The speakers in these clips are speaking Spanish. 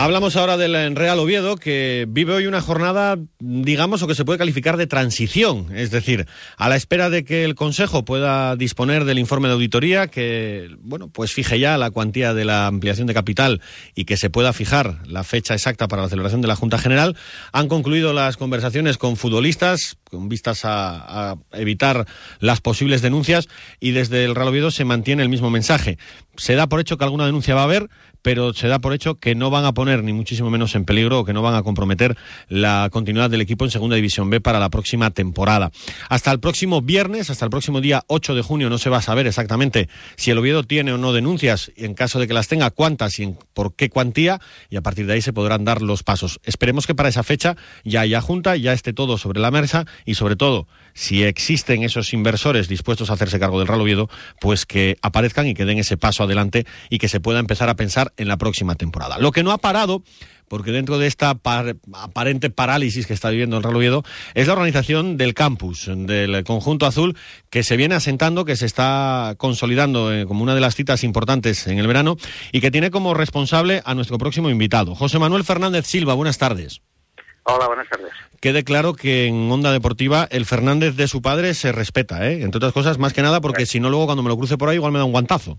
Hablamos ahora del Real Oviedo, que vive hoy una jornada, digamos, o que se puede calificar de transición. Es decir, a la espera de que el Consejo pueda disponer del informe de auditoría, que, bueno, pues fije ya la cuantía de la ampliación de capital y que se pueda fijar la fecha exacta para la celebración de la Junta General, han concluido las conversaciones con futbolistas, con vistas a, evitar las posibles denuncias, y desde el Real Oviedo se mantiene el mismo mensaje. Se da por hecho que alguna denuncia va a haber, pero se da por hecho que no van a poner ni muchísimo menos en peligro o que no van a comprometer la continuidad del equipo en Segunda División B para la próxima temporada. Hasta el próximo viernes, hasta el próximo día 8 de junio, no se va a saber exactamente si el Oviedo tiene o no denuncias y en caso de que las tenga, cuántas y por qué cuantía y a partir de ahí se podrán dar los pasos. Esperemos que para esa fecha ya haya junta, ya esté todo sobre la mesa y sobre todo si existen esos inversores dispuestos a hacerse cargo del Real Oviedo, pues que aparezcan y que den ese paso adelante y que se pueda empezar a pensar en la próxima temporada. Lo que no ha parado porque dentro de esta aparente parálisis que está viviendo el Real Oviedo es la organización del campus, del conjunto azul, que se viene asentando, que se está consolidando eh, como una de las citas importantes en el verano y que tiene como responsable a nuestro próximo invitado, José Manuel Fernández Silva. Buenas tardes. Hola, buenas tardes. Quede claro que en Onda Deportiva el Fernández de su padre se respeta, ¿eh? entre otras cosas, más que nada porque si no luego cuando me lo cruce por ahí igual me da un guantazo.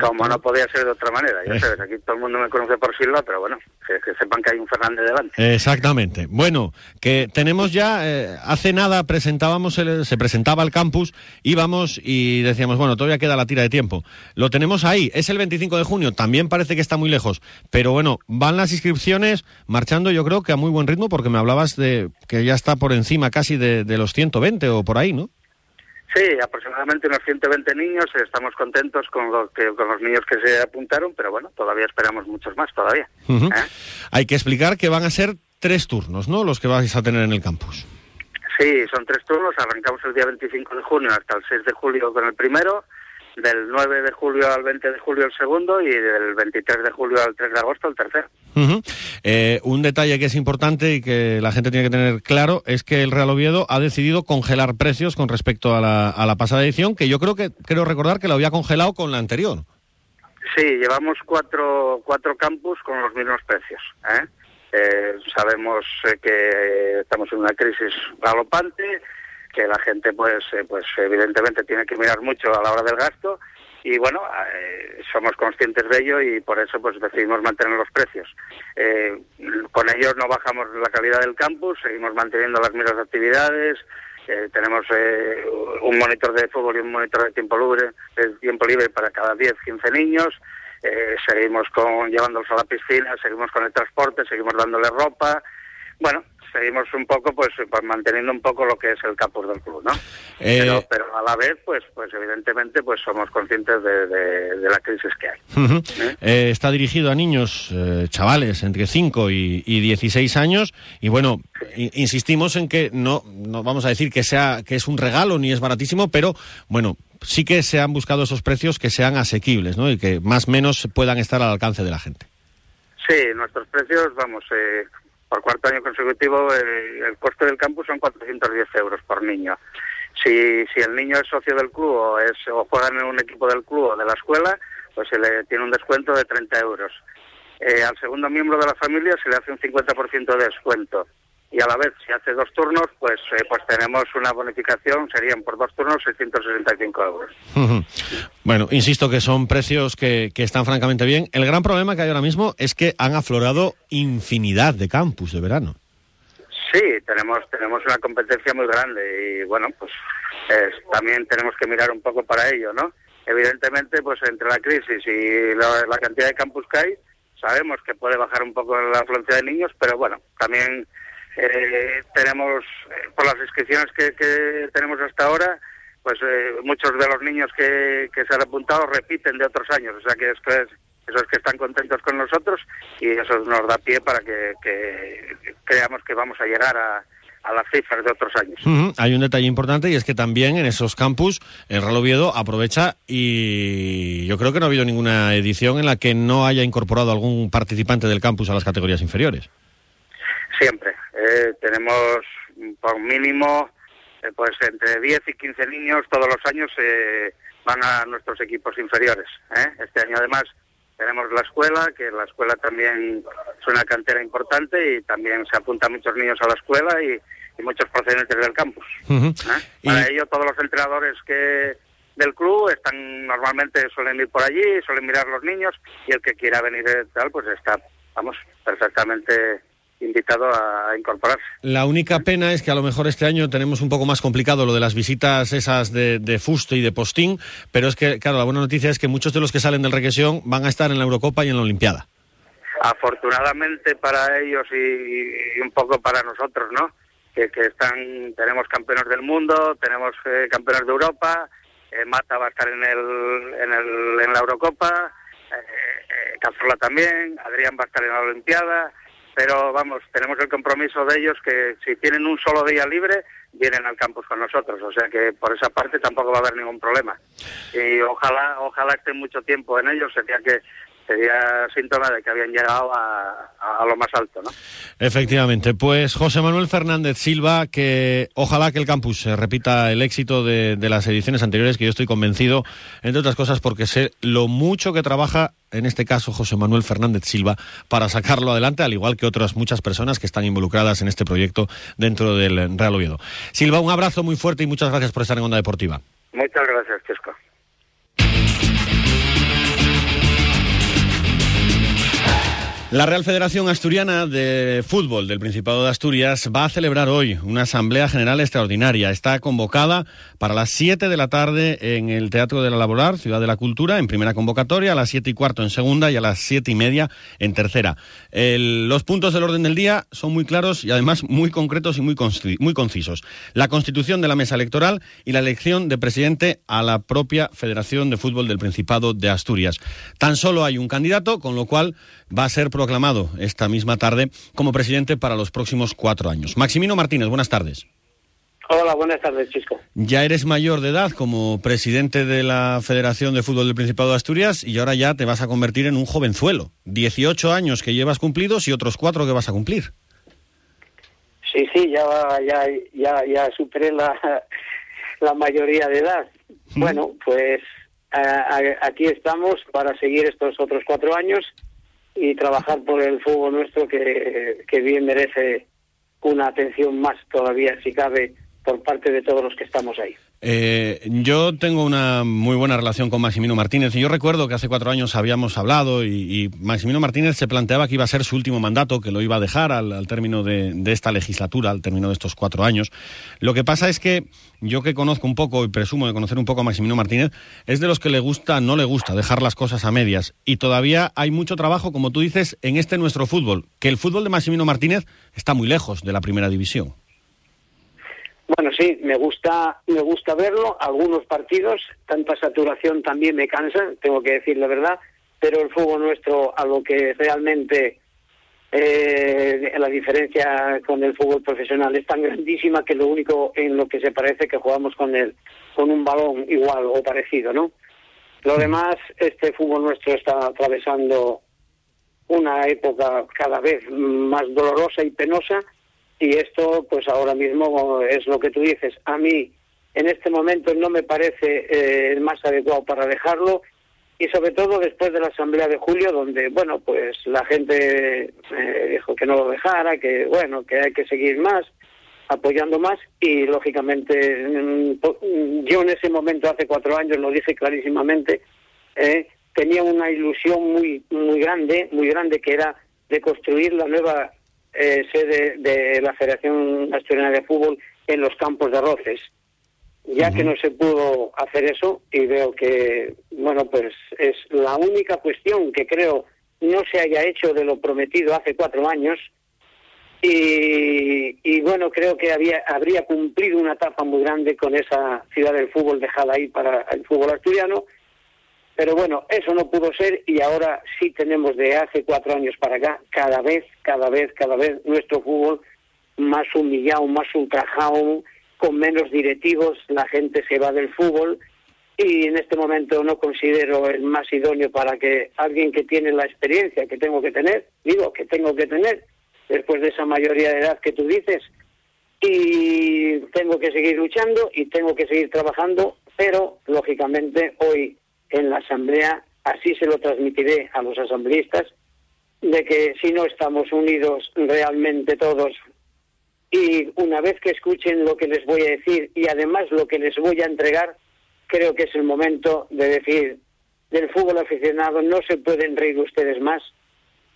Como no podía ser de otra manera, ya sabes, aquí todo el mundo me conoce por Silva, pero bueno, que, que sepan que hay un Fernández delante. Exactamente. Bueno, que tenemos ya, eh, hace nada presentábamos, el, se presentaba el campus, íbamos y decíamos, bueno, todavía queda la tira de tiempo. Lo tenemos ahí, es el 25 de junio, también parece que está muy lejos, pero bueno, van las inscripciones marchando yo creo que a muy buen ritmo, porque me hablabas de que ya está por encima casi de, de los 120 o por ahí, ¿no? Sí, aproximadamente unos 120 niños. Estamos contentos con, lo que, con los niños que se apuntaron, pero bueno, todavía esperamos muchos más todavía. Uh -huh. ¿eh? Hay que explicar que van a ser tres turnos, ¿no? Los que vais a tener en el campus. Sí, son tres turnos. Arrancamos el día 25 de junio hasta el 6 de julio con el primero, del 9 de julio al 20 de julio el segundo y del 23 de julio al 3 de agosto el tercero. Uh -huh. eh, un detalle que es importante y que la gente tiene que tener claro es que el Real Oviedo ha decidido congelar precios con respecto a la, a la pasada edición, que yo creo que creo recordar que lo había congelado con la anterior. Sí, llevamos cuatro, cuatro campus con los mismos precios. ¿eh? Eh, sabemos que estamos en una crisis galopante, que la gente pues eh, pues evidentemente tiene que mirar mucho a la hora del gasto y bueno eh, somos conscientes de ello y por eso pues decidimos mantener los precios. Eh, con ellos no bajamos la calidad del campus seguimos manteniendo las mismas actividades eh, tenemos un monitor de fútbol y un monitor de tiempo libre de tiempo libre para cada 10 15 niños seguimos con llevándolos a la piscina seguimos con el transporte seguimos dándole ropa. Bueno seguimos un poco pues, pues, manteniendo un poco lo que es el campus del club, ¿no? Eh... Pero, pero, a la vez, pues, pues evidentemente, pues somos conscientes de, de, de la crisis que hay. Uh -huh. ¿Eh? Eh, está dirigido a niños, chavales entre 5 y, y, 16 años y bueno, sí. insistimos en que no, no vamos a decir que sea que es un regalo ni es baratísimo, pero bueno, sí que se han buscado esos precios que sean asequibles, ¿no? Y que más o menos puedan estar al alcance de la gente. Sí, nuestros precios, vamos, eh, por cuarto año consecutivo el, el, coste del campus son 410 euros por niño. Si, si el niño es socio del club o, es, o juega en un equipo del club o de la escuela, pues se le tiene un descuento de 30 euros. Eh, al segundo miembro de la familia se le hace un 50% de descuento. Y a la vez, si hace dos turnos, pues eh, pues tenemos una bonificación, serían por dos turnos 665 euros. Uh -huh. Bueno, insisto que son precios que, que, están francamente bien. El gran problema que hay ahora mismo es que han aflorado infinidad de campus de verano. Sí, tenemos tenemos una competencia muy grande y bueno, pues eh, también tenemos que mirar un poco para ello, ¿no? Evidentemente, pues entre la crisis y la, la cantidad de campus que hay, sabemos que puede bajar un poco la afluencia de niños, pero bueno, también eh, tenemos, eh, por las inscripciones que, que, tenemos hasta ahora, pues eh, muchos de los niños que, que, se han apuntado repiten de otros años, o sea que esto es, Eso es que están contentos con nosotros y eso nos da pie para que, creamos que vamos a llegar a, las cifras de otros años. Hay un detalle importante y es que también en esos campus el Real Oviedo aprovecha y yo creo que no ha habido ninguna edición en la que no haya incorporado algún participante del campus a las categorías inferiores. Siempre. Eh, tenemos por mínimo eh, pues entre 10 y 15 niños todos los años eh, van a nuestros equipos inferiores. Este año además tenemos la escuela, que la escuela también es una cantera importante y también se apuntan muchos niños a la escuela y, muchos procedentes del campus. Para ello todos los entrenadores que del club están normalmente suelen ir por allí, suelen mirar los niños y el que quiera venir tal pues está, vamos, perfectamente invitado a incorporarse. La única pena es que a lo mejor este año tenemos un poco más complicado lo de las visitas esas de, de Fuste y de Postín, pero es que, claro, la buena noticia es que muchos de los que salen del Requesión van a estar en la Eurocopa y en la Olimpiada. Afortunadamente para ellos y, un poco para nosotros, ¿no? Que, están, tenemos campeones del mundo, tenemos eh, campeones de Europa, eh, Mata va a estar en, el, en, el, en la Eurocopa, eh, eh Cazorla también, Adrián va a estar en la Olimpiada, pero vamos, tenemos el compromiso de ellos que si tienen un solo día libre, vienen al campus con nosotros, o sea que por esa parte tampoco va a haber ningún problema. Y ojalá, ojalá estén mucho tiempo en ellos, sería que sería síntoma de que habían llegado a, lo más alto, ¿no? Efectivamente. Pues José Manuel Fernández Silva, que ojalá que el campus repita el éxito de, de, las ediciones anteriores, que yo estoy convencido, entre otras cosas, porque sé lo mucho que trabaja, en este caso José Manuel Fernández Silva, para sacarlo adelante, al igual que otras muchas personas que están involucradas en este proyecto dentro del Real Oviedo. Silva, un abrazo muy fuerte y muchas gracias por estar en Onda Deportiva. Muchas gracias, Chesco. La Real Federación Asturiana de Fútbol del Principado de Asturias va a celebrar hoy una Asamblea General Extraordinaria. Está convocada para las 7 de la tarde en el Teatro de la Laboral, Ciudad de la Cultura, en primera convocatoria, a las 7 y cuarto en segunda y a las 7 y media en tercera. los puntos del orden del día son muy claros y además muy concretos y muy, muy concisos. La constitución de la mesa electoral y la elección de presidente a la propia Federación de Fútbol del Principado de Asturias. Tan solo hay un candidato, con lo cual va a ser proclamado esta misma tarde como presidente para los próximos cuatro años. Maximino Martínez, buenas tardes. Hola, buenas tardes, Chisco. Ya eres mayor de edad como presidente de la Federación de Fútbol del Principado de Asturias y ahora ya te vas a convertir en un jovenzuelo. 18 años que llevas cumplidos y otros cuatro que vas a cumplir. Sí, sí, ya, ya, ya, ya superé la, la mayoría de edad. Bueno, pues aquí estamos para seguir estos otros cuatro años y trabajar por el fútbol nuestro que, que bien merece una atención más todavía, si cabe, por parte de todos los que estamos ahí. Eh, yo tengo una muy buena relación con Maximino Martínez y yo recuerdo que hace cuatro años habíamos hablado y, Maximino Martínez se planteaba que iba a ser su último mandato, que lo iba a dejar al, término de, esta legislatura, al término de estos cuatro años. Lo que pasa es que yo que conozco un poco y presumo de conocer un poco a Maximino Martínez, es de los que le gusta, no le gusta dejar las cosas a medias. Y todavía hay mucho trabajo, como tú dices, en este nuestro fútbol, que el fútbol de Maximino Martínez está muy lejos de la primera división. Bueno, sí, me gusta, me gusta verlo. Algunos partidos, tanta saturación también me cansa, tengo que decir la verdad. Pero el fútbol nuestro, a lo que realmente eh, la diferencia con el fútbol profesional es tan grandísima que lo único en lo que se parece que jugamos con el, con un balón igual o parecido, ¿no? Lo demás, este fútbol nuestro está atravesando una época cada vez más dolorosa y penosa y esto, pues ahora mismo es lo que tú dices. A mí, en este momento, no me parece eh, el más adecuado para dejarlo. Y sobre todo después de la Asamblea de Julio, donde, bueno, pues la gente eh, dijo que no lo dejara, que, bueno, que hay que seguir más, apoyando más. Y, lógicamente, mm, yo en ese momento, hace cuatro años, lo dije clarísimamente, eh, tenía una ilusión muy, muy grande, muy grande, que era de construir la nueva eh, sede de la Federación Asturiana de Fútbol en los campos de Roces. Ya que no se pudo hacer eso y veo que, bueno, pues es la única cuestión que creo no se haya hecho de lo prometido hace cuatro años. Y, y bueno, creo que había, habría cumplido una etapa muy grande con esa ciudad del fútbol dejada ahí para el fútbol asturiano Pero bueno, eso no pudo ser y ahora sí tenemos de hace cuatro años para acá, cada vez, cada vez, cada vez nuestro fútbol más humillado, más ultrajado, con menos directivos, la gente se va del fútbol y en este momento no considero el más idóneo para que alguien que tiene la experiencia que tengo que tener, digo que tengo que tener, después de esa mayoría de edad que tú dices, y tengo que seguir luchando y tengo que seguir trabajando, pero lógicamente hoy en la Asamblea así se lo transmitiré a los asambleístas, de que si no estamos unidos realmente todos y una vez que escuchen lo que les voy a decir y además lo que les voy a entregar, creo que es el momento de decir, del fútbol aficionado no se pueden reír ustedes más,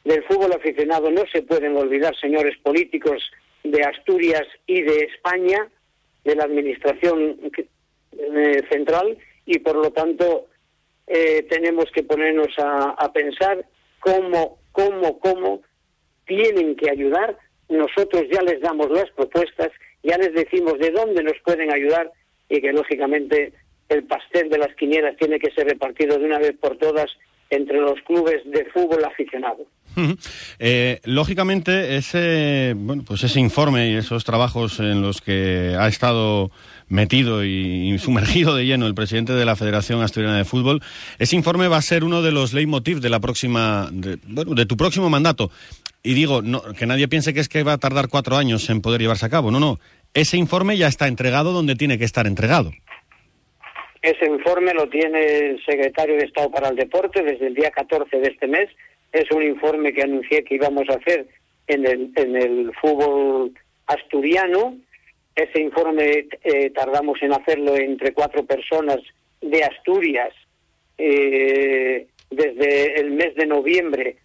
del fútbol aficionado no se pueden olvidar, señores políticos de Asturias y de España, de la Administración eh, Central, y por lo tanto eh, tenemos que ponernos a, pensar cómo, cómo, cómo tienen que ayudar. Nosotros ya les damos las propuestas, ya les decimos de dónde nos pueden ayudar y que lógicamente el pastel de las quinielas tiene que ser repartido de una vez por todas entre los clubes de fútbol aficionado. Eh, lógicamente, ese, bueno, pues ese informe y esos trabajos en los que ha estado metido y, sumergido de lleno el presidente de la Federación Asturiana de Fútbol, ese informe va a ser uno de los leitmotiv de la próxima, bueno, de tu próximo mandato. Y digo, no, que nadie piense que es que va a tardar cuatro años en poder llevarse a cabo. No, no. Ese informe ya está entregado donde tiene que estar entregado. Ese informe lo tiene el secretario de Estado para el Deporte desde el día 14 de este mes. Es un informe que anuncié que íbamos a hacer en el, en el fútbol asturiano. Ese informe eh, tardamos en hacerlo entre cuatro personas de Asturias eh, desde el mes de noviembre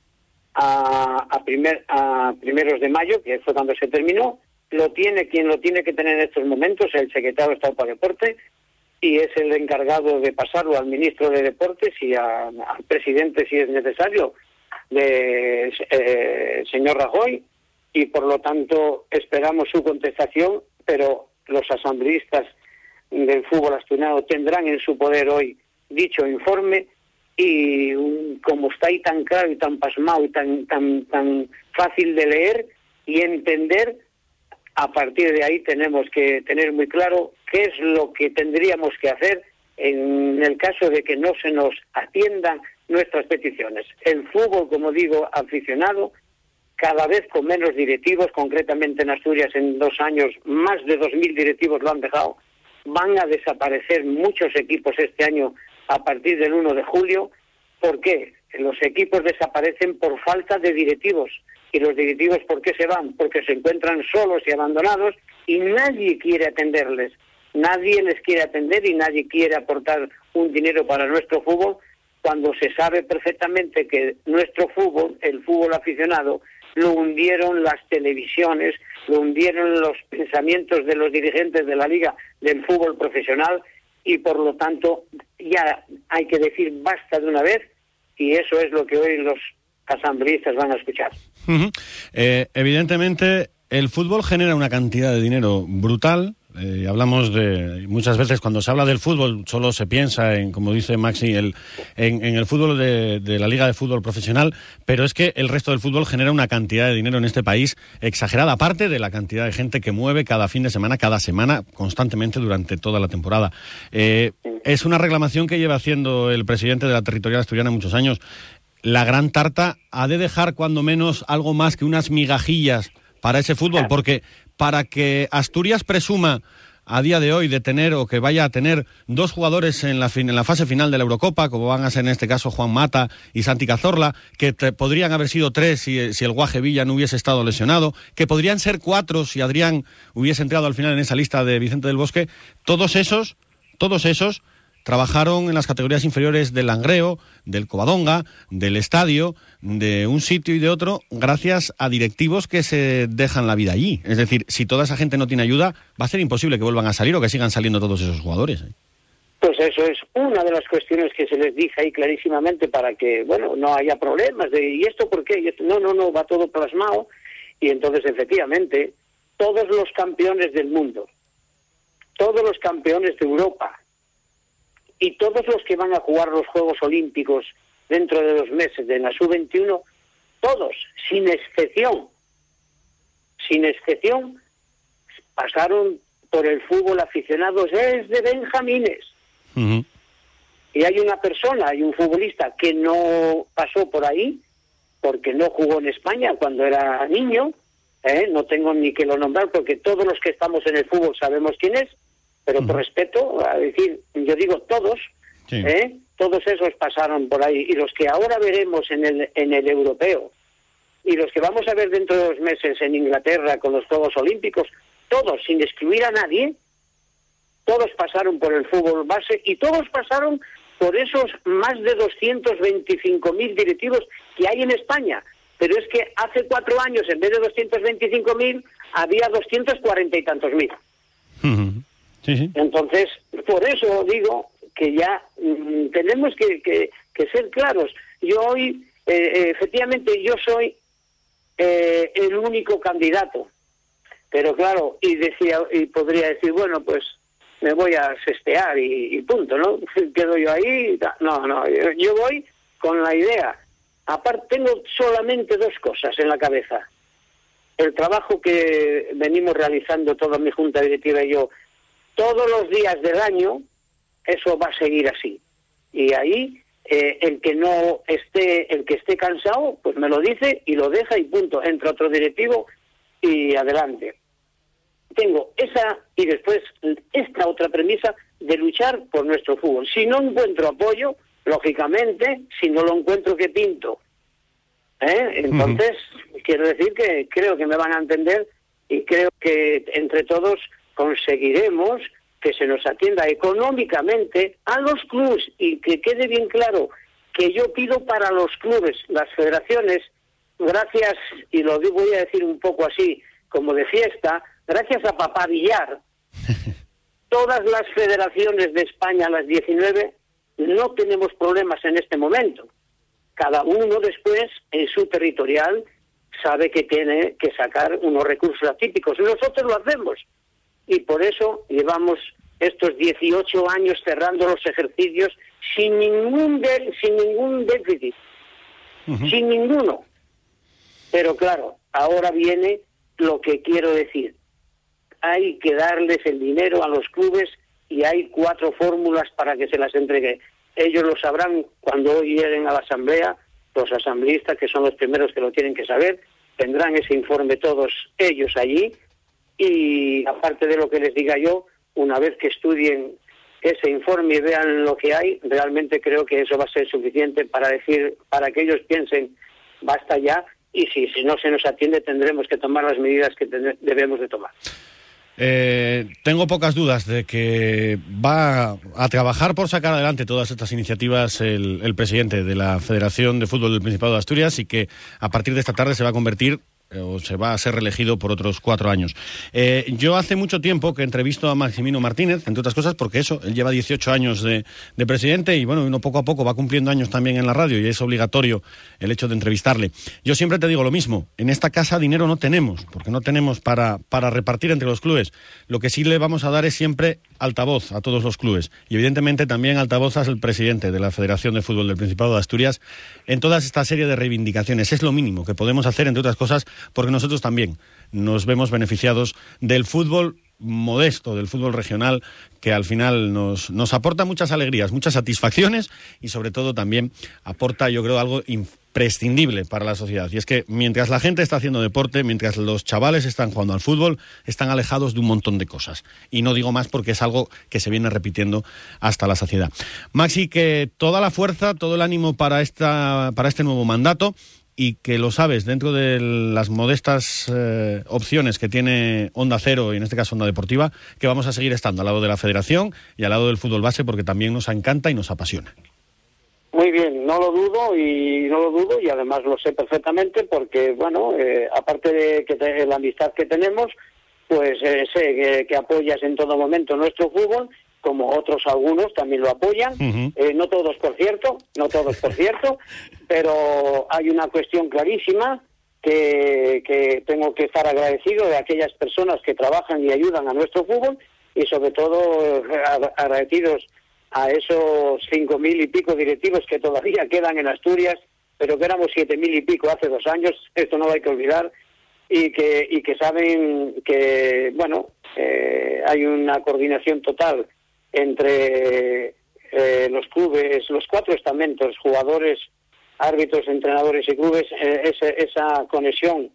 a, a, primer, a primeros de mayo, que fue cuando se terminó. Lo tiene quien lo tiene que tener en estos momentos, el secretario de Estado para Deporte, y es el encargado de pasarlo al ministro de Deportes y al presidente, si es necesario, de eh, señor Rajoy, y por lo tanto esperamos su contestación, pero los asambleístas del fútbol asturiano tendrán en su poder hoy dicho informe y como está ahí tan claro y tan pasmado y tan, tan, tan fácil de leer y entender, a partir de ahí tenemos que tener muy claro qué es lo que tendríamos que hacer en el caso de que no se nos atiendan nuestras peticiones. El fútbol, como digo, aficionado, cada vez con menos directivos, concretamente en Asturias en dos años más de 2.000 directivos lo han dejado, van a desaparecer muchos equipos este año a partir del 1 de julio. ¿Por qué? Los equipos desaparecen por falta de directivos. ¿Y los directivos por qué se van? Porque se encuentran solos y abandonados y nadie quiere atenderles. Nadie les quiere atender y nadie quiere aportar un dinero para nuestro fútbol cuando se sabe perfectamente que nuestro fútbol, el fútbol aficionado, lo hundieron las televisiones, lo hundieron los pensamientos de los dirigentes de la liga del fútbol profesional y por lo tanto ya hay que decir basta de una vez y eso es lo que hoy los asambleístas van a escuchar. eh, evidentemente, el fútbol genera una cantidad de dinero brutal. Eh, hablamos de muchas veces cuando se habla del fútbol solo se piensa en, como dice Maxi, el, en, el fútbol de, la Liga de Fútbol Profesional, pero es que el resto del fútbol genera una cantidad de dinero en este país exagerada, aparte de la cantidad de gente que mueve cada fin de semana, cada semana, constantemente durante toda la temporada. Eh, es una reclamación que lleva haciendo el presidente de la territorial asturiana muchos años la gran tarta ha de dejar cuando menos algo más que unas migajillas para ese fútbol, porque para que Asturias presuma a día de hoy de tener o que vaya a tener dos jugadores en la, fin, en la fase final de la Eurocopa, como van a ser en este caso Juan Mata y Santi Cazorla, que podrían haber sido tres si, el Guaje Villa no hubiese estado lesionado, que podrían ser cuatro si Adrián hubiese entrado al final en esa lista de Vicente del Bosque, todos esos, todos esos trabajaron en las categorías inferiores del Langreo, del Covadonga, del Estadio, de un sitio y de otro, gracias a directivos que se dejan la vida allí. Es decir, si toda esa gente no tiene ayuda, va a ser imposible que vuelvan a salir o que sigan saliendo todos esos jugadores. ¿eh? Pues eso es una de las cuestiones que se les dice ahí clarísimamente para que, bueno, no haya problemas de ¿y esto por qué? No, no, no, va todo plasmado. Y entonces, efectivamente, todos los campeones del mundo, todos los campeones de Europa, y todos los que van a jugar los Juegos Olímpicos dentro de dos meses de la sub-21, todos, sin excepción, sin excepción, pasaron por el fútbol aficionado desde Benjamines. Y hay una persona, hay un futbolista que no pasó por ahí, porque no jugó en España cuando era niño, ¿eh? no tengo ni que lo nombrar porque todos los que estamos en el fútbol sabemos quién es, pero por respeto, a decir, yo digo todos, ¿eh? todos esos pasaron por ahí y los que ahora veremos en el, en el europeo y los que vamos a ver dentro de dos meses en Inglaterra con los Juegos Olímpicos, todos, sin excluir a nadie, todos pasaron por el fútbol base y todos pasaron por esos más de 225.000 directivos que hay en España. Pero es que hace cuatro años, en vez de 225.000, había 240 y tantos mil. Entonces, por eso digo que ya mm, tenemos que, que, ser claros. Yo hoy, eh, eh, efectivamente, yo soy eh, el único candidato. Pero claro, y decía y podría decir, bueno, pues me voy a sestear y, punto, ¿no? Quedo yo ahí. No, no, yo, voy con la idea. Aparte, tengo solamente dos cosas en la cabeza. El trabajo que venimos realizando toda mi junta directiva y yo todos los días del año, eso va a seguir así. Y ahí eh, el que no esté, el que esté cansado, pues me lo dice y lo deja y punto. Entra otro directivo y adelante tengo esa y después esta otra premisa de luchar por nuestro fútbol. Si no encuentro apoyo, lógicamente, si no lo encuentro, ¿qué pinto? ¿Eh? Entonces, quiero decir que creo que me van a entender y creo que entre todos conseguiremos que se nos atienda económicamente a los clubes y que quede bien claro que yo pido para los clubes, las federaciones, gracias, y lo voy a decir un poco así, como de fiesta, gracias a Papá Villar, todas las federaciones de España, las 19, no tenemos problemas en este momento. Cada uno después, en su territorial, sabe que tiene que sacar unos recursos atípicos. Nosotros lo hacemos. Y por eso llevamos estos 18 años cerrando los ejercicios sin ningún, sin ningún déficit. Sin ninguno. Pero claro, ahora viene lo que quiero decir hay que darles el dinero a los clubes y hay cuatro fórmulas para que se las entregue. Ellos lo sabrán cuando hoy lleguen a la asamblea, los asambleístas, que son los primeros que lo tienen que saber, tendrán ese informe todos ellos allí y aparte de lo que les diga yo, una vez que estudien ese informe y vean lo que hay, realmente creo que eso va a ser suficiente para decir, para que ellos piensen, basta ya, y si, si no se nos atiende tendremos que tomar las medidas que debemos de tomar. Eh, tengo pocas dudas de que va a trabajar por sacar adelante todas estas iniciativas el, el presidente de la Federación de Fútbol del Principado de Asturias y que a partir de esta tarde se va a convertir o se va a ser reelegido por otros cuatro años. Eh, yo hace mucho tiempo que entrevisto a Maximino Martínez, entre otras cosas, porque eso, él lleva 18 años de, presidente y bueno, uno poco a poco va cumpliendo años también en la radio y es obligatorio el hecho de entrevistarle. Yo siempre te digo lo mismo, en esta casa dinero no tenemos, porque no tenemos para, para repartir entre los clubes. Lo que sí le vamos a dar es siempre altavoz a todos los clubes y evidentemente también altavoz al presidente de la Federación de Fútbol del Principado de Asturias en toda esta serie de reivindicaciones. Es lo mínimo que podemos hacer, entre otras cosas, porque nosotros también nos vemos beneficiados del fútbol modesto del fútbol regional que al final nos, nos aporta muchas alegrías, muchas satisfacciones y sobre todo también aporta yo creo algo imprescindible para la sociedad. Y es que mientras la gente está haciendo deporte, mientras los chavales están jugando al fútbol, están alejados de un montón de cosas. Y no digo más porque es algo que se viene repitiendo hasta la saciedad. Maxi, que toda la fuerza, todo el ánimo para, esta, para este nuevo mandato y que lo sabes dentro de las modestas eh, opciones que tiene Onda Cero y en este caso Onda Deportiva, que vamos a seguir estando al lado de la Federación y al lado del fútbol base porque también nos encanta y nos apasiona. Muy bien, no lo dudo y no lo dudo y además lo sé perfectamente porque, bueno, eh, aparte de que la amistad que tenemos, pues eh, sé que, que apoyas en todo momento nuestro fútbol como otros algunos también lo apoyan, eh, no todos por cierto, no todos por cierto, pero hay una cuestión clarísima que, que tengo que estar agradecido de aquellas personas que trabajan y ayudan a nuestro fútbol y sobre todo agradecidos a esos cinco mil y pico directivos que todavía quedan en Asturias, pero que éramos siete mil y pico hace dos años, esto no hay que olvidar, y que, y que saben que, bueno, eh, hay una coordinación total entre eh, los clubes, los cuatro estamentos, jugadores, árbitros, entrenadores y clubes, eh, esa conexión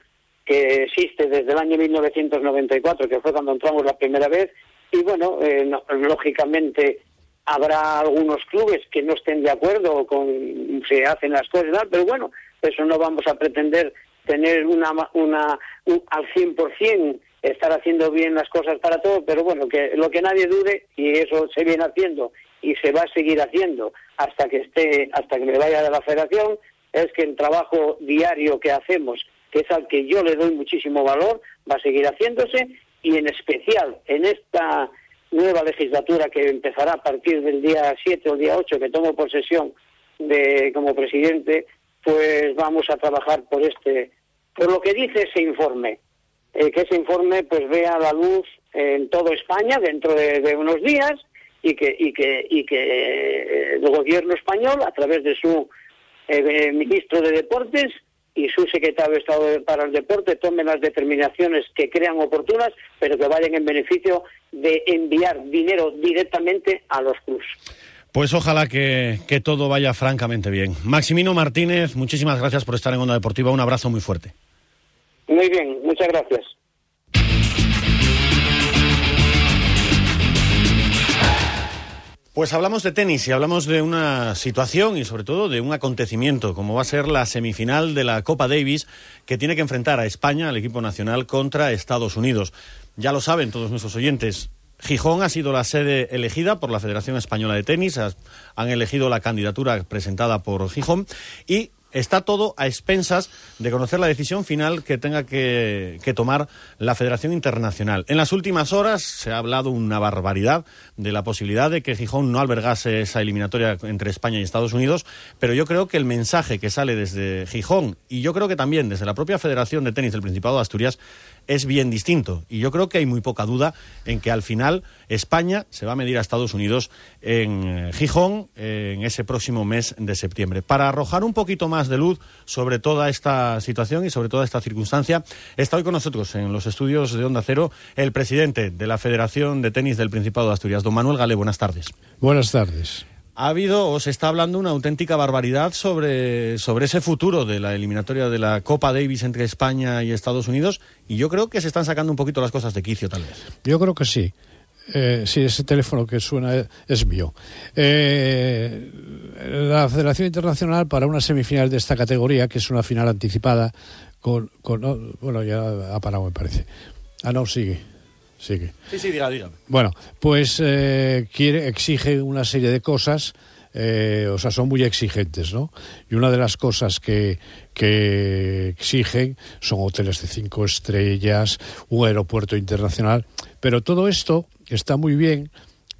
que existe desde el año 1994, que fue cuando entramos la primera vez, y bueno, eh, lógicamente habrá algunos clubes que no estén de acuerdo con si hacen las cosas, pero bueno, eso no vamos a pretender tener una, una un, al 100% estar haciendo bien las cosas para todos, pero bueno, que lo que nadie dude, y eso se viene haciendo y se va a seguir haciendo hasta que esté, hasta que me vaya de la federación, es que el trabajo diario que hacemos que es al que yo le doy muchísimo valor, va a seguir haciéndose y en especial en esta nueva legislatura que empezará a partir del día 7 o el día 8 que tomo posesión de como presidente, pues vamos a trabajar por este por lo que dice ese informe, eh, que ese informe pues vea la luz en toda España dentro de, unos días y que y que y que eh, el gobierno español a través de su eh, ministro de deportes y su secretario de Estado para el Deporte tomen las determinaciones que crean oportunas, pero que vayan en beneficio de enviar dinero directamente a los clubes. Pues ojalá que, que todo vaya francamente bien. Maximino Martínez, muchísimas gracias por estar en Onda Deportiva. Un abrazo muy fuerte. Muy bien, muchas gracias. Pues hablamos de tenis y hablamos de una situación y sobre todo de un acontecimiento, como va a ser la semifinal de la Copa Davis, que tiene que enfrentar a España, al equipo nacional, contra Estados Unidos. Ya lo saben todos nuestros oyentes. Gijón ha sido la sede elegida por la Federación Española de Tenis, han elegido la candidatura presentada por Gijón y está todo a expensas de conocer la decisión final que tenga que, tomar la Federación Internacional. En las últimas horas se ha hablado una barbaridad de la posibilidad de que Gijón no albergase esa eliminatoria entre España y Estados Unidos, pero yo creo que el mensaje que sale desde Gijón y yo creo que también desde la propia Federación de Tenis del Principado de Asturias es bien distinto. Y yo creo que hay muy poca duda en que al final España se va a medir a Estados Unidos en eh, Gijón en ese próximo mes de septiembre. Para arrojar un poquito más de luz sobre toda esta situación y sobre toda esta circunstancia, está hoy con nosotros en los estudios de Onda Cero el presidente de la Federación de Tenis del Principado de Asturias, don Manuel Gale. Buenas tardes. Buenas tardes ha habido o se está hablando una auténtica barbaridad sobre, sobre ese futuro de la eliminatoria de la Copa Davis entre España y Estados Unidos y yo creo que se están sacando un poquito las cosas de quicio tal vez. Yo creo que sí. Eh, sí, ese teléfono que suena es mío. Eh, la Federación Internacional para una semifinal de esta categoría, que es una final anticipada, con, con bueno, ya ha parado me parece. Ah, no, sigue. Sí, sí, diga, diga. Bueno, pues eh, quiere, exige una serie de cosas. Eh, o sea, son muy exigentes, ¿no? Y una de las cosas que, que exigen son hoteles de cinco estrellas, un aeropuerto internacional, pero todo esto está muy bien,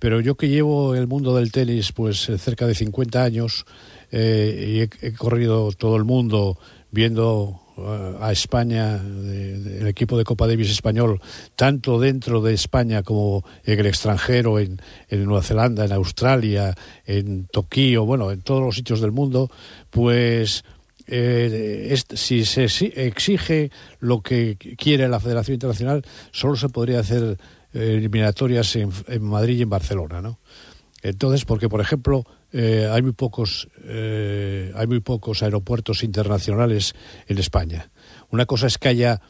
pero yo que llevo el mundo del tenis pues cerca de 50 años eh, y he, corrido todo el mundo viendo a España, el equipo de Copa Davis español, tanto dentro de España como en el extranjero, en, Nueva Zelanda, en Australia, en Tokio, bueno, en todos los sitios del mundo, pues eh, si se exige lo que quiere la Federación Internacional, solo se podría hacer eh, eliminatorias en, en Madrid y en Barcelona, ¿no? Entonces, porque por ejemplo, eh, hay muy pocos eh, hay muy pocos aeropuertos internacionales en España. Una cosa es que haya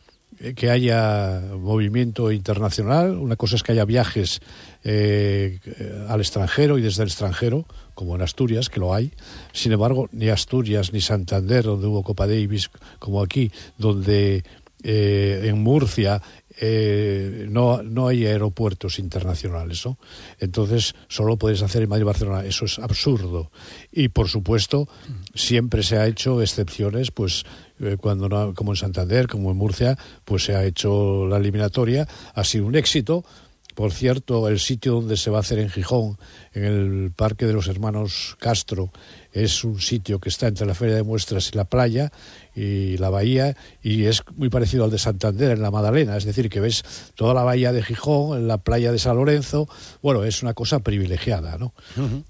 que haya movimiento internacional, una cosa es que haya viajes eh, al extranjero y desde el extranjero, como en Asturias, que lo hay. Sin embargo, ni Asturias ni Santander, donde hubo Copa Davis, como aquí, donde en Murcia eh, no, no hay aeropuertos internacionales, ¿no? Entonces, solo puedes hacer en Madrid y Barcelona. Eso es absurdo. Y, por supuesto, siempre se ha hecho excepciones, pues, eh, cuando no, como en Santander, como en Murcia, pues se ha hecho la eliminatoria. Ha sido un éxito. Por cierto, el sitio donde se va a hacer en Gijón, en el Parque de los Hermanos Castro, es un sitio que está entre la Feria de Muestras y la playa y la bahía y es muy parecido al de Santander en la Madalena, es decir, que ves toda la bahía de Gijón, en la playa de San Lorenzo, bueno, es una cosa privilegiada, ¿no?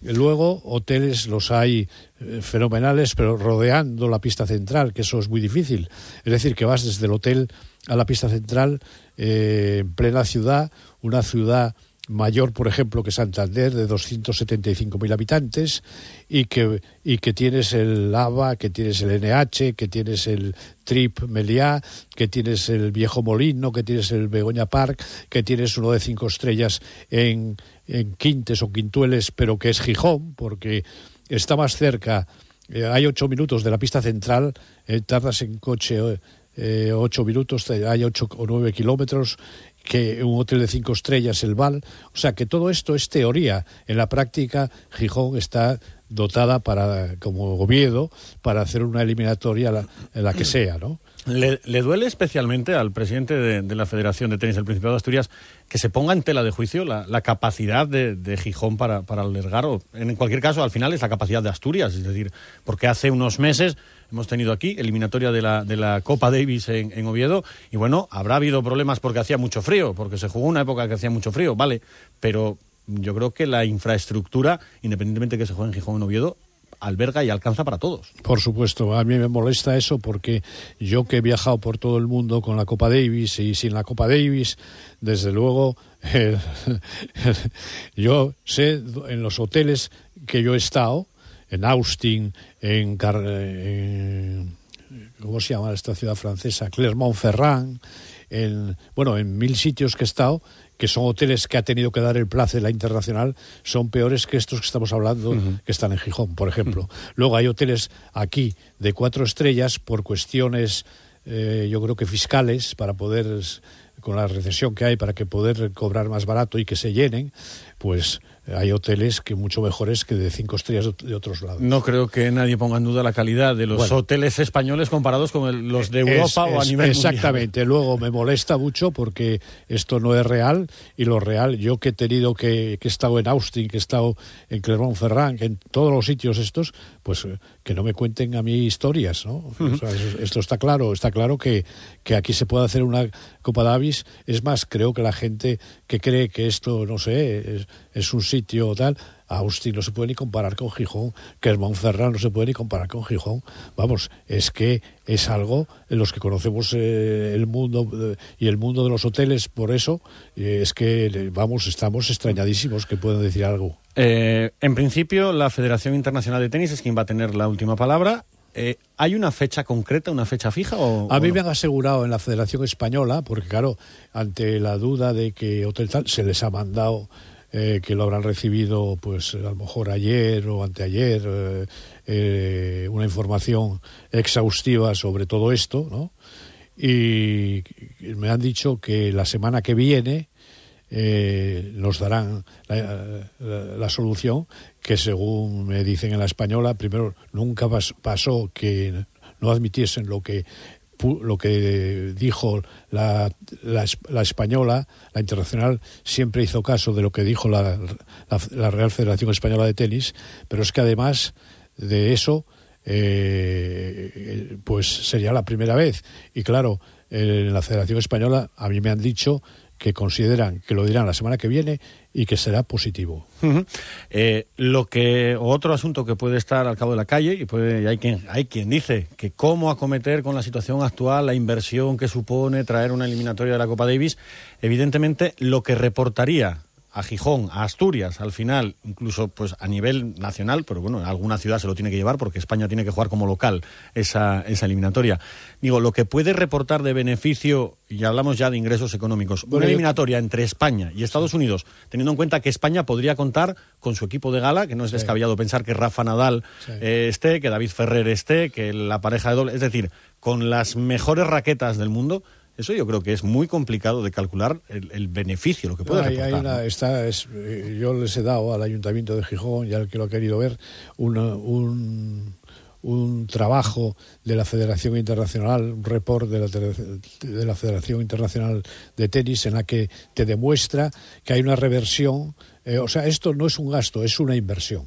Luego, hoteles los hay eh, fenomenales, pero rodeando la pista central, que eso es muy difícil. Es decir, que vas desde el hotel a la pista central eh, en plena ciudad, una ciudad mayor, por ejemplo, que Santander, de 275.000 habitantes, y que, y que tienes el ABA, que tienes el NH, que tienes el Trip Meliá, que tienes el Viejo Molino, que tienes el Begoña Park, que tienes uno de cinco estrellas en, en Quintes o Quintueles, pero que es Gijón, porque está más cerca, eh, hay ocho minutos de la pista central, eh, tardas en coche eh, ocho minutos, hay ocho o nueve kilómetros, que un hotel de cinco estrellas, el Val. O sea que todo esto es teoría. En la práctica, Gijón está dotada para, como Oviedo, para hacer una eliminatoria la, la que sea, ¿no? ¿Le, duele especialmente al presidente de, la Federación de Tenis del Principado de Asturias que se ponga en tela de juicio la, capacidad de, Gijón para, para albergar, o en cualquier caso, al final es la capacidad de Asturias, es decir, porque hace unos meses hemos tenido aquí, eliminatoria de la, de la Copa Davis en, Oviedo, y bueno, habrá habido problemas porque hacía mucho frío, porque se jugó una época que hacía mucho frío, vale, pero yo creo que la infraestructura, independientemente de que se juegue en Gijón o en Oviedo, alberga y alcanza para todos. Por supuesto, a mí me molesta eso porque yo que he viajado por todo el mundo con la Copa Davis y sin la Copa Davis, desde luego, yo sé en los hoteles que yo he estado, en Austin, en, ¿cómo se llama esta ciudad francesa? Clermont-Ferrand, en, bueno, en mil sitios que he estado, que son hoteles que ha tenido que dar el de la internacional, son peores que estos que estamos hablando, que están en Gijón, por ejemplo. Luego hay hoteles aquí de cuatro estrellas por cuestiones, eh, yo creo que fiscales, para poder, con la recesión que hay, para que poder cobrar más barato y que se llenen, pues hay hoteles que mucho mejores que de cinco estrellas de otros lados. No creo que nadie ponga en duda la calidad de los hoteles españoles comparados con los de Europa o a nivel Exactamente. Luego me molesta mucho porque esto no es real y lo real, yo que he tenido que, que he estado en Austin, que he estado en Clermont-Ferrand, en todos los sitios estos, pues eh, que no me cuenten a mí historias, ¿no? esto está claro, está claro que, que aquí se puede hacer una Copa Davis. Es más, creo que la gente que cree que esto, no sé, es, es un sitio tal, Austin no se puede ni comparar con Gijón, que Montferrand no se puede ni comparar con Gijón. Vamos, es que es algo en los que conocemos eh, el mundo eh, y el mundo de los hoteles, por eso eh, es que, vamos, estamos extrañadísimos que puedan decir algo. en principio, la Federación Internacional de Tenis es quien va a tener la última palabra. ¿Hay una fecha concreta, una fecha fija? O, a mí me han asegurado en la Federación Española, porque claro, ante la duda de que Hotel Tal se les ha mandado eh, que lo habrán recibido pues a lo mejor ayer o anteayer eh, eh, una información exhaustiva sobre todo esto ¿no? y me han dicho que la semana que viene nos darán la, solución que según me dicen en la española primero nunca pasó que no admitiesen lo que lo que dijo la, la, española, la internacional, siempre hizo caso de lo que dijo la, la, Real Federación Española de Tenis, pero es que además de eso, eh, pues sería la primera vez. Y claro, en la Federación Española a mí me han dicho que consideran que lo dirán la semana que viene y que será positivo. Eh, lo que otro asunto que puede estar al cabo de la calle y, puede, hay quien hay quien dice que cómo acometer con la situación actual la inversión que supone traer una eliminatoria de la Copa Davis, evidentemente lo que reportaría a Gijón, a Asturias, al final, incluso pues a nivel nacional, pero bueno, alguna ciudad se lo tiene que llevar porque España tiene que jugar como local esa, esa eliminatoria. Digo, lo que puede reportar de beneficio, y hablamos ya de ingresos económicos, una eliminatoria entre España y Estados Unidos, teniendo en cuenta que España podría contar con su equipo de gala, que no es descabellado pensar que Rafa Nadal eh, esté, que David Ferrer esté, que la pareja de doble, es decir, con las mejores raquetas del mundo, eso yo creo que es muy complicado de calcular el, beneficio, lo que puede reportar. está, es, eh, yo les he dado al Ayuntamiento de Gijón y al que lo ha querido ver un, un trabajo de la Federación Internacional, un report de la, de la Federación Internacional de Tenis en la que te demuestra que hay una reversión. Eh, o sea, esto no es un gasto, es una inversión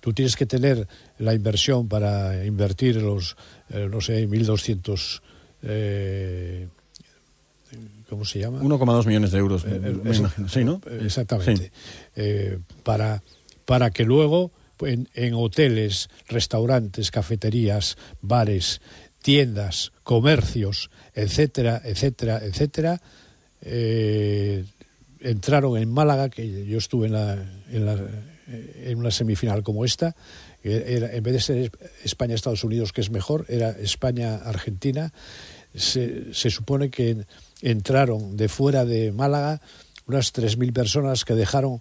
tú tienes que tener la inversión para invertir los, eh, no sé, 1.200... Eh, ¿Cómo se llama? 1,2 millones de euros, me imagino. Sí, ¿no? Exactamente. para, para que luego en, en hoteles, restaurantes, cafeterías, bares, tiendas, comercios, etcétera, etcétera, etcétera, eh, entraron en Málaga, que yo estuve en, la, en, la, en una semifinal como esta, era, en vez de ser España-Estados Unidos, que es mejor, era España-Argentina, se, se, supone que entraron de fuera de Málaga unas 3.000 personas que dejaron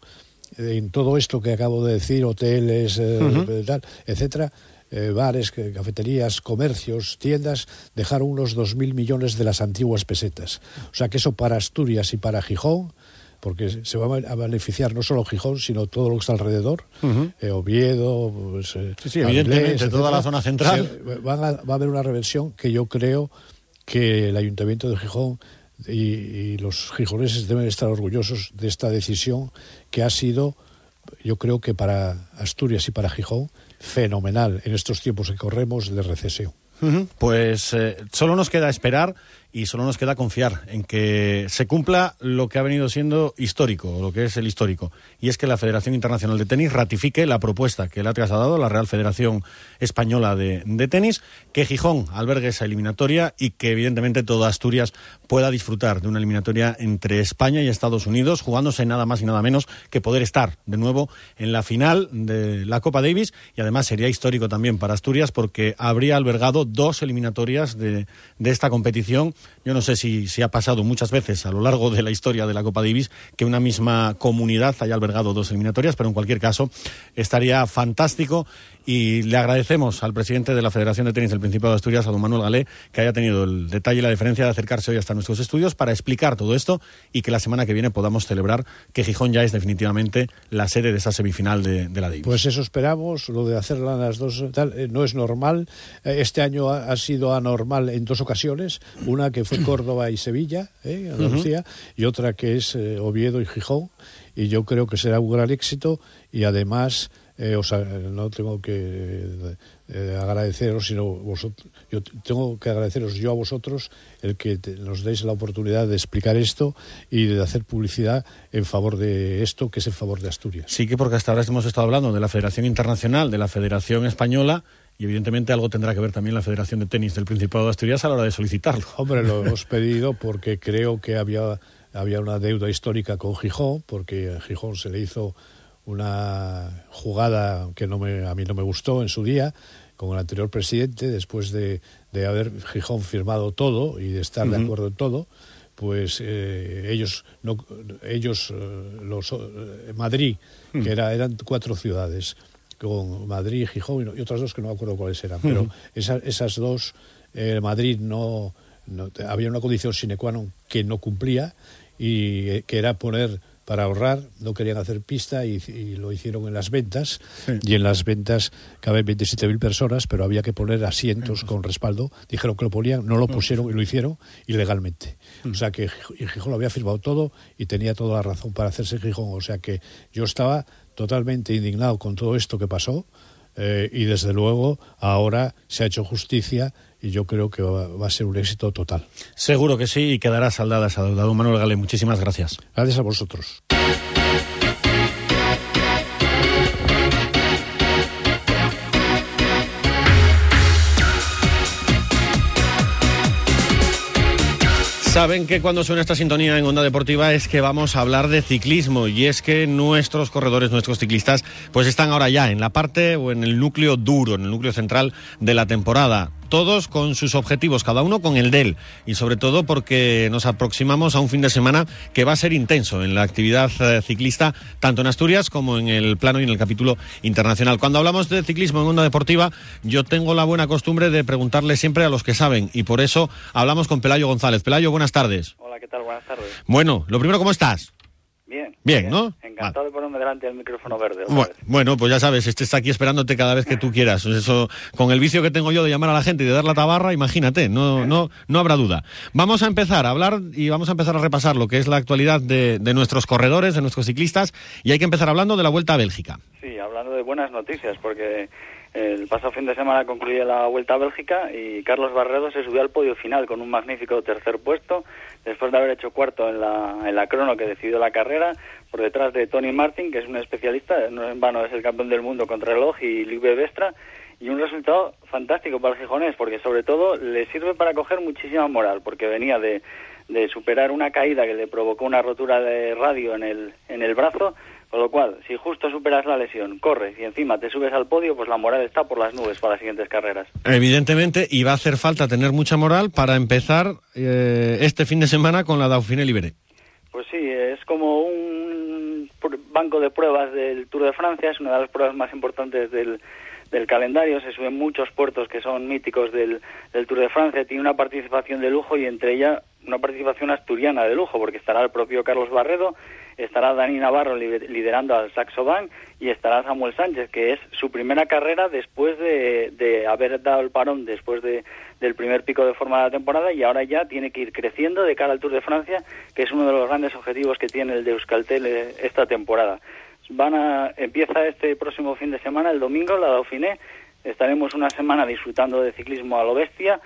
en todo esto que acabo de decir, hoteles, eh, tal, etcétera, eh, bares, cafeterías, comercios, tiendas, dejaron unos 2.000 millones de las antiguas pesetas. O sea que eso para Asturias y para Gijón, porque se va a beneficiar no solo Gijón, sino todo lo que está alrededor, eh, Oviedo, pues, eh, sí, evidentemente, toda la zona central. va a haber una reversión que yo creo que el Ayuntamiento de Gijón y, y, los gijoneses deben estar orgullosos de esta decisión que ha sido, yo creo que para Asturias y para Gijón, fenomenal en estos tiempos que corremos de recesión. Pues eh, solo nos queda esperar y solo nos queda confiar en que se cumpla lo que ha venido siendo histórico, lo que es el histórico, y es que la Federación Internacional de Tenis ratifique la propuesta que le ha trasladado la Real Federación Española de, de Tenis, que Gijón albergue esa eliminatoria y que evidentemente toda Asturias pueda disfrutar de una eliminatoria entre España y Estados Unidos, jugándose nada más y nada menos que poder estar de nuevo en la final de la Copa Davis. Y además sería histórico también para Asturias porque habría albergado dos eliminatorias de, de esta competición yo no sé si, si, ha pasado muchas veces a lo largo de la historia de la Copa Davis que una misma comunidad haya albergado dos eliminatorias, pero en cualquier caso estaría fantástico y le agradecemos al presidente de la Federación de Tenis del Principado de Asturias, a don Manuel Galé, que haya tenido el detalle y la diferencia de acercarse hoy hasta nuestros estudios para explicar todo esto y que la semana que viene podamos celebrar que Gijón ya es definitivamente la sede de esa semifinal de, de la Davis. Pues eso esperamos, lo de hacerla las dos tal, eh, no es normal. Eh, este año ha, ha, sido anormal en dos ocasiones, una que fue Córdoba y Sevilla, eh, Andalucía, uh -huh. y otra que es eh, Oviedo y Gijón, y yo creo que será un gran éxito y además eh, o sea, no tengo que eh, agradeceros, sino vosotros, yo tengo que agradeceros yo a vosotros el que te, nos deis la oportunidad de explicar esto y de hacer publicidad en favor de esto, que es en favor de Asturias. Sí, que porque hasta ahora hemos estado hablando de la Federación Internacional, de la Federación Española, y evidentemente algo tendrá que ver también la Federación de Tenis del Principado de Asturias a la hora de solicitarlo. Hombre, lo hemos pedido porque creo que había, había una deuda histórica con Gijón, porque a Gijón se le hizo una jugada que no me, a mí no me gustó en su día con el anterior presidente, después de, de haber Gijón firmado todo y de estar uh -huh. de acuerdo en todo, pues eh, ellos, no, ellos eh, los, eh, Madrid, uh -huh. que era, eran cuatro ciudades, con Madrid, Gijón y, otras dos que no me acuerdo cuáles eran, uh -huh. pero esa, esas dos, eh, Madrid no, no, había una condición sine qua non que no cumplía y eh, que era poner para ahorrar, no querían hacer pista y, y lo hicieron en las ventas. Sí. Y en las ventas caben 27.000 personas, pero había que poner asientos con respaldo. Dijeron que lo ponían, no lo pusieron y lo hicieron ilegalmente. O sea que Gijón lo había firmado todo y tenía toda la razón para hacerse Gijón. O sea que yo estaba totalmente indignado con todo esto que pasó. Eh, y desde luego ahora se ha hecho justicia y yo creo que va, va, a ser un éxito total. Seguro que sí y quedará saldada esa deuda. Don Manuel Gale, muchísimas gracias. Gracias a vosotros. Saben que cuando suena esta sintonía en Onda Deportiva es que vamos a hablar de ciclismo y es que nuestros corredores, nuestros ciclistas, pues están ahora ya en la parte o en el núcleo duro, en el núcleo central de la temporada todos con sus objetivos, cada uno con el de él, y sobre todo porque nos aproximamos a un fin de semana que va a ser intenso en la actividad eh, ciclista, tanto en Asturias como en el plano y en el capítulo internacional. Cuando hablamos de ciclismo en onda deportiva, yo tengo la buena costumbre de preguntarle siempre a los que saben, y por eso hablamos con Pelayo González. Pelayo, buenas tardes. Hola, ¿qué tal? Buenas tardes. Bueno, lo primero, ¿cómo estás? Bien. Bien, ¿no? Encantado de ponerme delante del micrófono verde. Bueno, pues ya sabes, este está aquí esperándote cada vez que tú quieras. Eso, con el vicio que tengo yo de llamar a la gente y de dar la tabarra, imagínate, no, no, no habrá duda. Vamos a empezar a hablar y vamos a empezar a repasar lo que es la actualidad de, de nuestros corredores, de nuestros ciclistas, y hay que empezar hablando de la Vuelta a Bélgica. Sí, hablando de buenas noticias, porque el pasado fin de semana concluye la Vuelta a Bélgica y Carlos Barredo se subió al podio final con un magnífico tercer puesto, después de haber hecho cuarto en la, en la crono que decidió la carrera, por detrás de Tony Martin, que es un especialista, no en vano es el campeón del mundo contra reloj, y Libre Vestra, y un resultado fantástico para el gijonés, porque sobre todo le sirve para coger muchísima moral, porque venía de, de superar una caída que le provocó una rotura de radio en el, en el brazo, con lo cual, si justo superas la lesión, corres y encima te subes al podio, pues la moral está por las nubes para las siguientes carreras. Evidentemente, y va a hacer falta tener mucha moral para empezar eh, este fin de semana con la Dauphiné Libere. Pues sí, es como un banco de pruebas del Tour de Francia, es una de las pruebas más importantes del, del calendario, se suben muchos puertos que son míticos del, del Tour de Francia, tiene una participación de lujo y entre ella una participación asturiana de lujo, porque estará el propio Carlos Barredo, estará Dani Navarro liderando al Saxo Bank y estará Samuel Sánchez, que es su primera carrera después de, de haber dado el parón después de, del primer pico de forma de la temporada y ahora ya tiene que ir creciendo de cara al Tour de Francia, que es uno de los grandes objetivos que tiene el de Euskaltel eh, esta temporada. Van a, empieza este próximo fin de semana, el domingo, la Dauphiné. Estaremos una semana disfrutando de ciclismo a lo bestia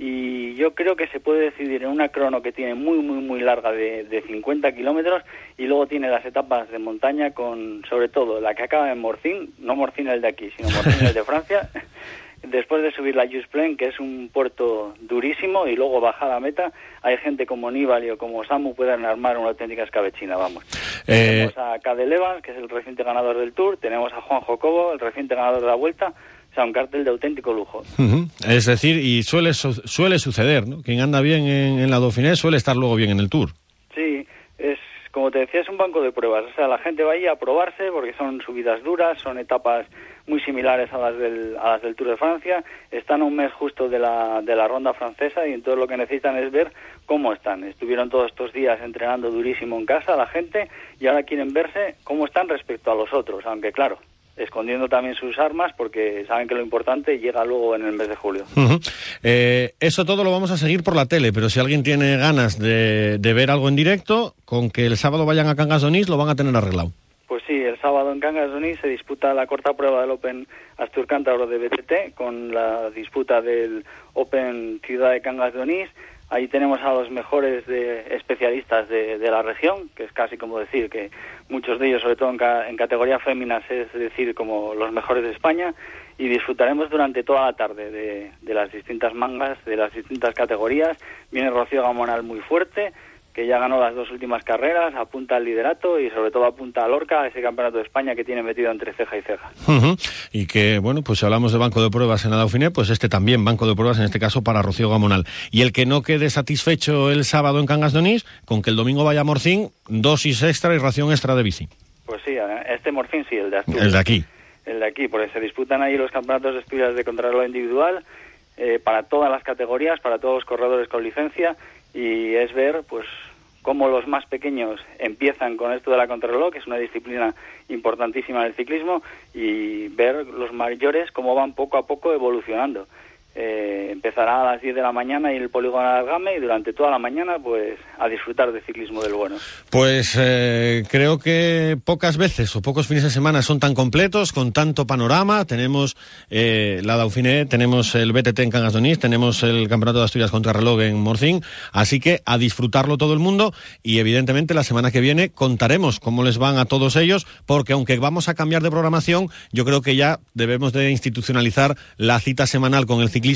y yo creo que se puede decidir en una crono que tiene muy, muy, muy larga de, de 50 kilómetros y luego tiene las etapas de montaña con, sobre todo, la que acaba en Morcín, no Morcín el de aquí, sino Morcín el de Francia, después de subir la Jusplen, que es un puerto durísimo, y luego bajar a meta, hay gente como Nibali o como Samu pueden armar una auténtica escabechina, vamos. Eh... Tenemos a Cadel Evans, que es el reciente ganador del Tour, tenemos a Juan Jocobo, el reciente ganador de la Vuelta, sea, un cartel de auténtico lujo. Uh -huh. Es decir, y suele, su suele suceder, ¿no? Quien anda bien en, en la Dauphiné suele estar luego bien en el Tour. Sí, es como te decía, es un banco de pruebas. O sea, la gente va ahí a probarse porque son subidas duras, son etapas muy similares a las del, a las del Tour de Francia. Están a un mes justo de la, de la ronda francesa y entonces lo que necesitan es ver cómo están. Estuvieron todos estos días entrenando durísimo en casa la gente y ahora quieren verse cómo están respecto a los otros, aunque claro, escondiendo también sus armas porque saben que lo importante llega luego en el mes de julio. Uh -huh. eh, eso todo lo vamos a seguir por la tele, pero si alguien tiene ganas de, de ver algo en directo, con que el sábado vayan a Cangas Donís lo van a tener arreglado. Pues sí, el sábado en Cangas Donís se disputa la corta prueba del Open Astur Cántabro de BTT con la disputa del Open Ciudad de Cangas Donís. Ahí tenemos a los mejores de, especialistas de, de, la región, que es casi como decir que muchos de ellos, sobre todo en, ca, en categoría féminas, es decir, como los mejores de España, y disfrutaremos durante toda la tarde de, de las distintas mangas, de las distintas categorías. Viene Rocío Gamonal muy fuerte, que ya ganó las dos últimas carreras, apunta al liderato y sobre todo apunta a Lorca, ese campeonato de España que tiene metido entre ceja y ceja. Uh -huh. Y que, bueno, pues si hablamos de banco de pruebas en la Dauphiné, pues este también banco de pruebas, en este caso para Rocío Gamonal. Y el que no quede satisfecho el sábado en Cangas de Onís, con que el domingo vaya a Morcín, dosis extra y ración extra de bici. Pues sí, este Morcín sí, el de Asturias. El de aquí. El de aquí, porque se disputan ahí los campeonatos de Asturias de contrarreloj individual, eh, para todas las categorías, para todos los corredores con licencia, y es ver, pues, cómo los más pequeños empiezan con esto de la contrarreloj, que es una disciplina importantísima del ciclismo, y ver los mayores cómo van poco a poco evolucionando. Eh, empezará a las 10 de la mañana y el polígono Algame y durante toda la mañana pues a disfrutar de ciclismo del bueno. Pues eh, creo que pocas veces o pocos fines de semana son tan completos, con tanto panorama. Tenemos eh, la Dauphiné, tenemos el BTT en Cangas Donís, tenemos el Campeonato de Asturias contra reloj en Morcín, así que a disfrutarlo todo el mundo y evidentemente la semana que viene contaremos cómo les van a todos ellos, porque aunque vamos a cambiar de programación, yo creo que ya debemos de institucionalizar la cita semanal con el ciclismo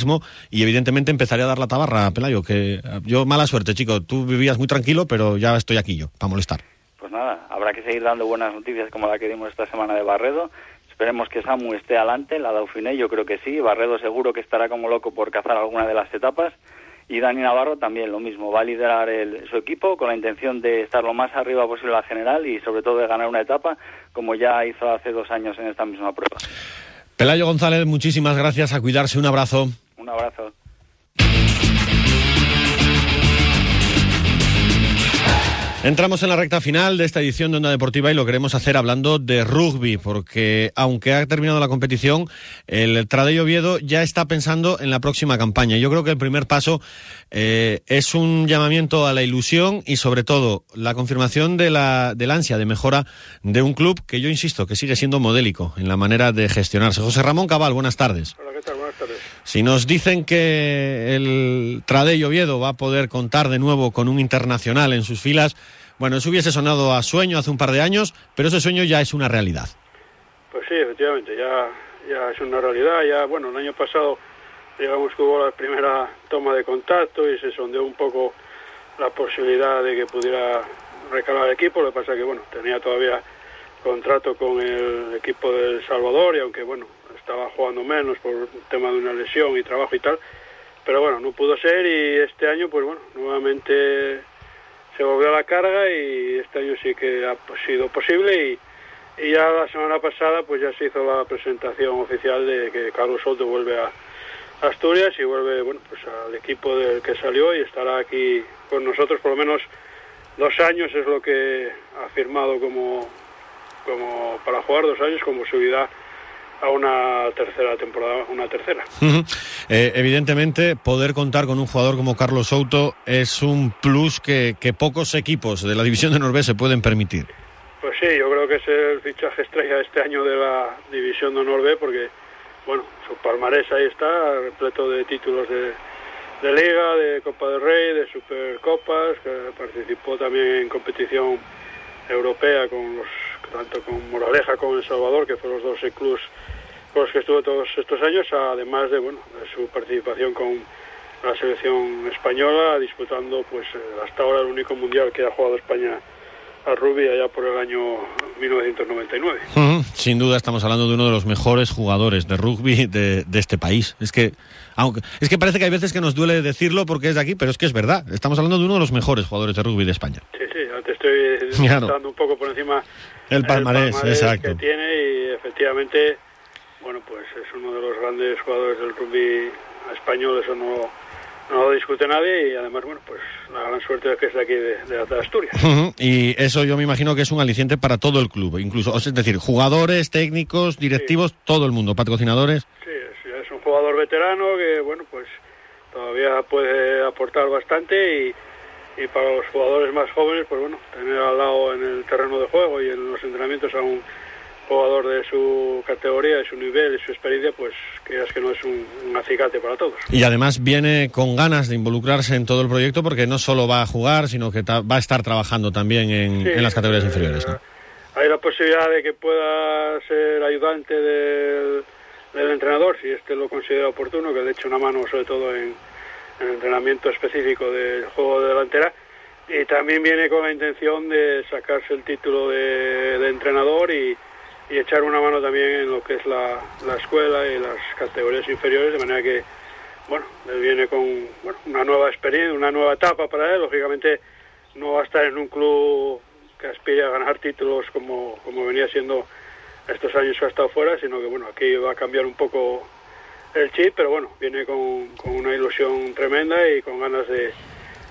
y evidentemente empezaré a dar la tabarra, Pelayo, que yo mala suerte, chico, tú vivías muy tranquilo, pero ya estoy aquí yo, para molestar. Pues nada, habrá que seguir dando buenas noticias como la que dimos esta semana de Barredo. Esperemos que Samu esté adelante, la Dauphiné yo creo que sí, Barredo seguro que estará como loco por cazar alguna de las etapas y Dani Navarro también lo mismo, va a liderar el, su equipo con la intención de estar lo más arriba posible a la general y sobre todo de ganar una etapa como ya hizo hace dos años en esta misma prueba. Pelayo González, muchísimas gracias, a cuidarse, un abrazo. Un abrazo. Entramos en la recta final de esta edición de Onda Deportiva y lo queremos hacer hablando de rugby, porque aunque ha terminado la competición, el Tradello Oviedo ya está pensando en la próxima campaña. Yo creo que el primer paso eh, es un llamamiento a la ilusión y sobre todo la confirmación de la, del ansia de mejora de un club que yo insisto que sigue siendo modélico en la manera de gestionarse. José Ramón Cabal, buenas tardes. Hola, ¿qué tal? Buenas tardes. Si nos dicen que el Tradello Oviedo va a poder contar de nuevo con un internacional en sus filas, bueno, eso hubiese sonado a sueño hace un par de años, pero ese sueño ya es una realidad. Pues sí, efectivamente, ya, ya es una realidad. Ya, bueno, el año pasado, digamos que hubo la primera toma de contacto y se sondeó un poco la posibilidad de que pudiera recalar el equipo. Lo que pasa que, bueno, tenía todavía contrato con el equipo del Salvador y aunque, bueno, estaba jugando menos por un tema de una lesión y trabajo y tal, pero bueno, no pudo ser y este año, pues bueno, nuevamente se volvió a la carga y este año sí que ha sido posible y, y ya la semana pasada pues ya se hizo la presentación oficial de que Carlos Soto vuelve a Asturias y vuelve bueno pues al equipo del que salió y estará aquí con nosotros por lo menos dos años es lo que ha firmado como como para jugar dos años como subida a una tercera temporada, una tercera. eh, evidentemente, poder contar con un jugador como Carlos Souto es un plus que, que pocos equipos de la división de Norbe se pueden permitir. Pues sí, yo creo que es el fichaje estrella este año de la división de honor B porque, bueno, su palmarés ahí está, repleto de títulos de, de Liga, de Copa del Rey, de Supercopas, que participó también en competición europea con los tanto con Moraleja como El Salvador, que fueron los dos clubes con los que estuvo todos estos años, además de bueno de su participación con la selección española, disputando pues hasta ahora el único mundial que ha jugado España a rugby allá por el año 1999. Uh -huh. Sin duda estamos hablando de uno de los mejores jugadores de rugby de, de, este país. Es que, aunque, es que parece que hay veces que nos duele decirlo porque es de aquí, pero es que es verdad. Estamos hablando de uno de los mejores jugadores de rugby de España. Sí, sí, te estoy claro. dando un poco por encima el palmarés, el palmarés exacto. que tiene y efectivamente, bueno, pues es uno de los grandes jugadores del rugby español, eso no, no lo discute nadie y además, bueno, pues la gran suerte es que es de aquí, de, de, de Asturias. Uh -huh. Y eso yo me imagino que es un aliciente para todo el club, incluso, es decir, jugadores, técnicos, directivos, sí. todo el mundo, patrocinadores. Sí, es, es, un jugador veterano que, bueno, pues todavía puede aportar bastante y, y para los jugadores más jóvenes, pues bueno, tener al lado en el terreno de juego y en los entrenamientos a un jugador de su categoría, de su nivel, de su experiencia, pues es que no es un, un, acicate para todos. Y además viene con ganas de involucrarse en todo el proyecto porque no solo va a jugar, sino que va a estar trabajando también en, sí, en las categorías eh, inferiores. ¿no? Hay la posibilidad de que pueda ser ayudante del, del, entrenador, si este lo considera oportuno, que le eche una mano sobre todo en, en el entrenamiento específico del juego de delantera. Y también viene con la intención de sacarse el título de, de entrenador y, y echar una mano también en lo que es la, la, escuela y las categorías inferiores, de manera que, bueno, él viene con bueno, una nueva experiencia, una nueva etapa para él, lógicamente no va a estar en un club que aspire a ganar títulos como, como venía siendo estos años que ha estado fuera, sino que, bueno, aquí va a cambiar un poco el chip, pero bueno, viene con, con una ilusión tremenda y con ganas de,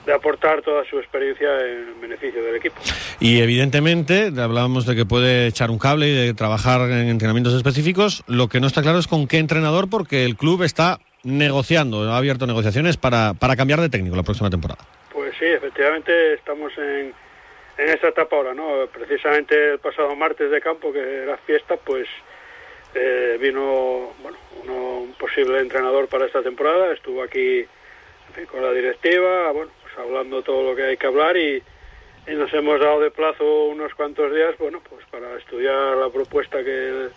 de aportar toda su experiencia en beneficio del equipo. Y evidentemente, hablábamos de que puede echar un cable y de trabajar en entrenamientos específicos. Lo que no está claro es con qué entrenador, porque el club está negociando, ha abierto negociaciones para, para cambiar de técnico la próxima temporada. Pues sí, efectivamente estamos en, en esta etapa ahora, ¿no? Precisamente el pasado martes de campo, que era fiesta, pues eh, vino bueno, uno, un posible entrenador para esta temporada, estuvo aquí en fin, con la directiva, bueno, hablando todo lo que hay que hablar y, y, nos hemos dado de plazo unos cuantos días, bueno, pues para estudiar la propuesta que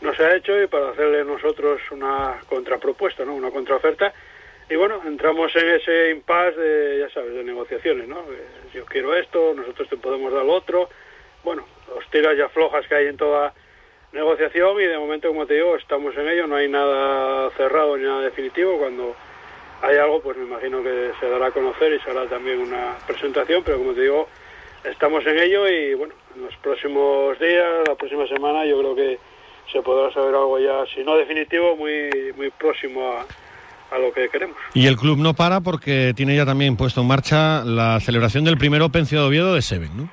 nos ha hecho y para hacerle nosotros una contrapropuesta, ¿no? Una contraoferta. Y bueno, entramos en ese impasse de, ya sabes, de negociaciones, ¿no? Yo quiero esto, nosotros te podemos dar lo otro. Bueno, los tiras ya flojas que hay en toda negociación y de momento, como te digo, estamos en ello, no hay nada cerrado ni nada definitivo. Cuando hay algo, pues me imagino que se dará a conocer y se hará también una presentación, pero como te digo, estamos en ello y bueno, en los próximos días, la próxima semana, yo creo que se podrá saber algo ya, si no definitivo, muy, muy próximo a, a lo que queremos. Y el club no para porque tiene ya también puesto en marcha la celebración del primer Open Ciudad Oviedo de Seven, ¿no?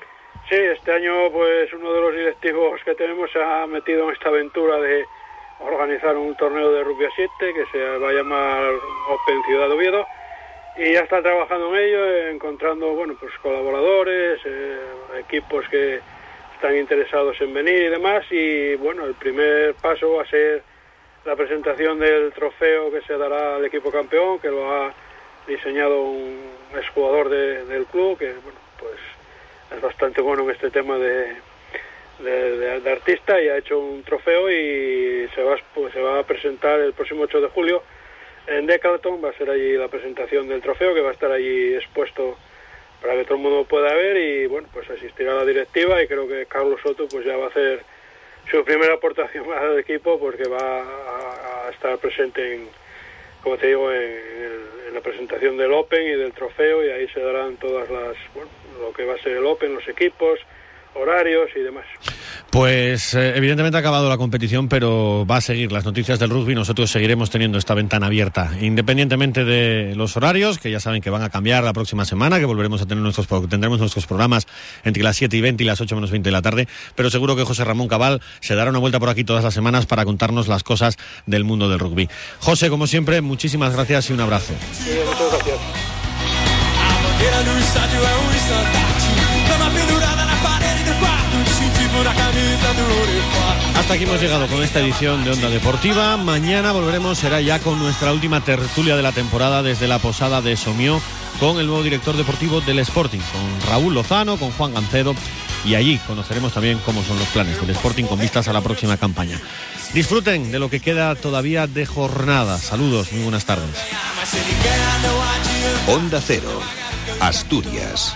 Sí, este año pues uno de los directivos que tenemos se ha metido en esta aventura de organizar un torneo de rugby a 7 que se va a llamar Open Ciudad Oviedo y ya está trabajando en ello, encontrando bueno pues colaboradores, eh, equipos que están interesados en venir y demás y bueno el primer paso va a ser la presentación del trofeo que se dará al equipo campeón que lo ha diseñado un exjugador de, del club que pues es bastante bueno en este tema de, de, artista y ha hecho un trofeo y se va, pues, se va a presentar el próximo 8 de julio. En Decathlon, va a ser allí la presentación del trofeo que va a estar allí expuesto para que todo el mundo pueda ver y bueno, pues asistirá a la directiva y creo que Carlos Soto pues ya va a hacer su primera aportación al equipo porque va a, estar presente en, como te digo, en, en, la presentación del Open y del trofeo y ahí se darán todas las, bueno, lo que va a ser el Open, los equipos, horarios y demás. Pues eh, evidentemente ha acabado la competición, pero va a seguir las noticias del rugby. Nosotros seguiremos teniendo esta ventana abierta, independientemente de los horarios, que ya saben que van a cambiar la próxima semana, que volveremos a tener nuestros tendremos nuestros programas entre las 7 y 20 y las 8 menos 20 de la tarde. Pero seguro que José Ramón Cabal se dará una vuelta por aquí todas las semanas para contarnos las cosas del mundo del rugby. José, como siempre, muchísimas gracias y un abrazo. Sí, muchas gracias. Aquí hemos llegado con esta edición de Onda Deportiva. Mañana volveremos, será ya con nuestra última tertulia de la temporada desde la posada de Somió con el nuevo director deportivo del Sporting, con Raúl Lozano, con Juan Gancedo y allí conoceremos también cómo son los planes del Sporting con vistas a la próxima campaña. Disfruten de lo que queda todavía de jornada. Saludos, muy buenas tardes. Onda Cero, Asturias.